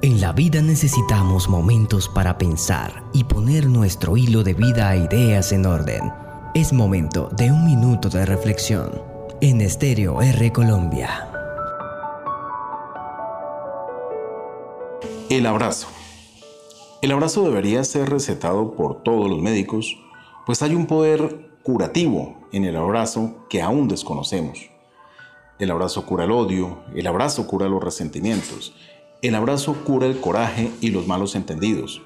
En la vida necesitamos momentos para pensar y poner nuestro hilo de vida a ideas en orden. Es momento de un minuto de reflexión en Estéreo R Colombia. El abrazo. El abrazo debería ser recetado por todos los médicos, pues hay un poder curativo en el abrazo que aún desconocemos. El abrazo cura el odio, el abrazo cura los resentimientos, el abrazo cura el coraje y los malos entendidos.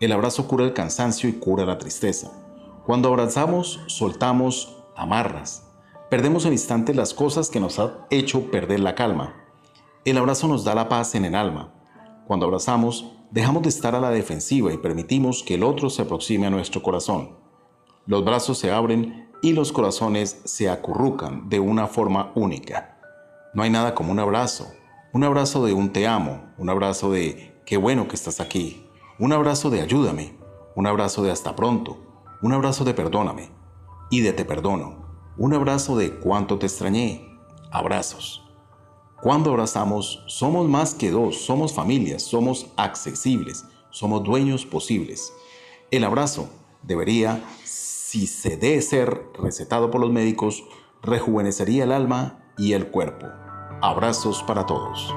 El abrazo cura el cansancio y cura la tristeza. Cuando abrazamos, soltamos amarras. Perdemos en instante las cosas que nos han hecho perder la calma. El abrazo nos da la paz en el alma. Cuando abrazamos, dejamos de estar a la defensiva y permitimos que el otro se aproxime a nuestro corazón. Los brazos se abren y los corazones se acurrucan de una forma única. No hay nada como un abrazo, un abrazo de un te amo, un abrazo de qué bueno que estás aquí, un abrazo de ayúdame, un abrazo de hasta pronto, un abrazo de perdóname y de te perdono, un abrazo de cuánto te extrañé, abrazos. Cuando abrazamos, somos más que dos, somos familias, somos accesibles, somos dueños posibles. El abrazo debería, si se debe ser recetado por los médicos, rejuvenecería el alma y el cuerpo. Abrazos para todos.